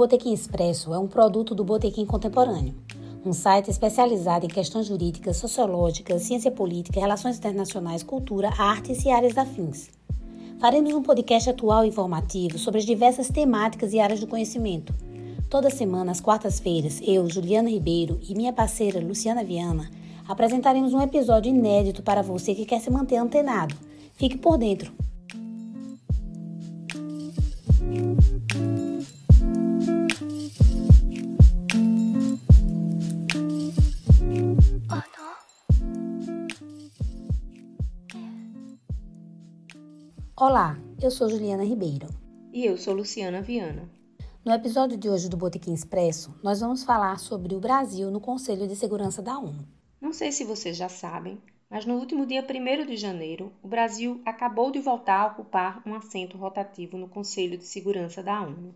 Botequim Expresso é um produto do Botequim Contemporâneo, um site especializado em questões jurídicas, sociológicas, ciência política, relações internacionais, cultura, artes e áreas afins. Faremos um podcast atual e informativo sobre as diversas temáticas e áreas do conhecimento. Toda semana, às quartas-feiras, eu, Juliana Ribeiro e minha parceira Luciana Viana apresentaremos um episódio inédito para você que quer se manter antenado. Fique por dentro! Olá, eu sou Juliana Ribeiro. E eu sou Luciana Viana. No episódio de hoje do Botequim Expresso, nós vamos falar sobre o Brasil no Conselho de Segurança da ONU. Não sei se vocês já sabem, mas no último dia 1 de janeiro, o Brasil acabou de voltar a ocupar um assento rotativo no Conselho de Segurança da ONU.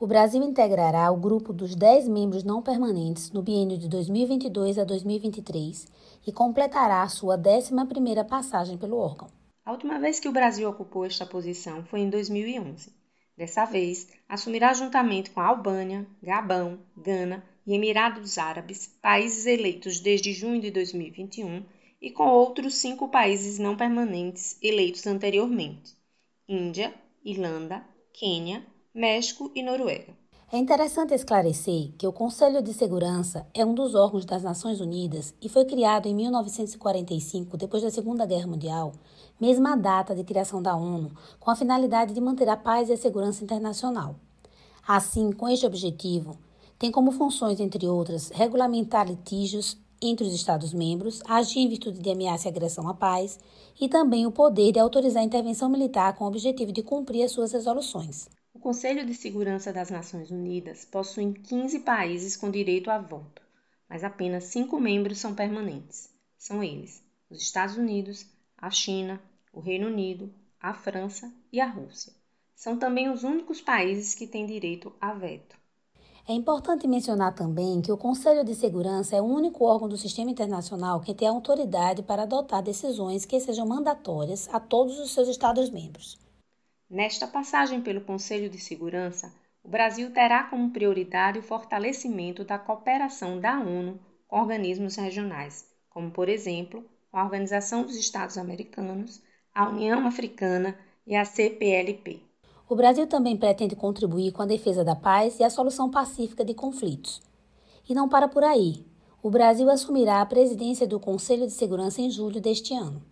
O Brasil integrará o grupo dos 10 membros não permanentes no biênio de 2022 a 2023 e completará a sua 11ª passagem pelo órgão. A última vez que o Brasil ocupou esta posição foi em 2011. Dessa vez, assumirá juntamente com a Albânia, Gabão, Gana e Emirados Árabes, países eleitos desde junho de 2021, e com outros cinco países não permanentes eleitos anteriormente: Índia, Irlanda, Quênia, México e Noruega. É interessante esclarecer que o Conselho de Segurança é um dos órgãos das Nações Unidas e foi criado em 1945, depois da Segunda Guerra Mundial, mesma data de criação da ONU, com a finalidade de manter a paz e a segurança internacional. Assim, com este objetivo, tem como funções, entre outras, regulamentar litígios entre os Estados-membros, agir em virtude de ameaça e agressão à paz e também o poder de autorizar intervenção militar com o objetivo de cumprir as suas resoluções. O Conselho de Segurança das Nações Unidas possui 15 países com direito a voto, mas apenas cinco membros são permanentes. São eles: os Estados Unidos, a China, o Reino Unido, a França e a Rússia. São também os únicos países que têm direito a veto. É importante mencionar também que o Conselho de Segurança é o único órgão do sistema internacional que tem autoridade para adotar decisões que sejam mandatórias a todos os seus Estados-membros. Nesta passagem pelo Conselho de Segurança, o Brasil terá como prioridade o fortalecimento da cooperação da ONU com organismos regionais, como, por exemplo, a Organização dos Estados Americanos, a União Africana e a CPLP. O Brasil também pretende contribuir com a defesa da paz e a solução pacífica de conflitos. E não para por aí. O Brasil assumirá a presidência do Conselho de Segurança em julho deste ano.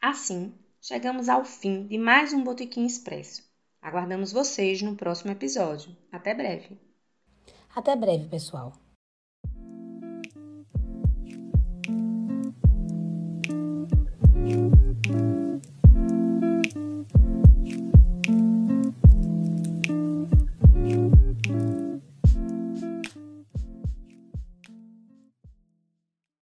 Assim, chegamos ao fim de mais um Botequim Expresso. Aguardamos vocês no próximo episódio. Até breve. Até breve, pessoal.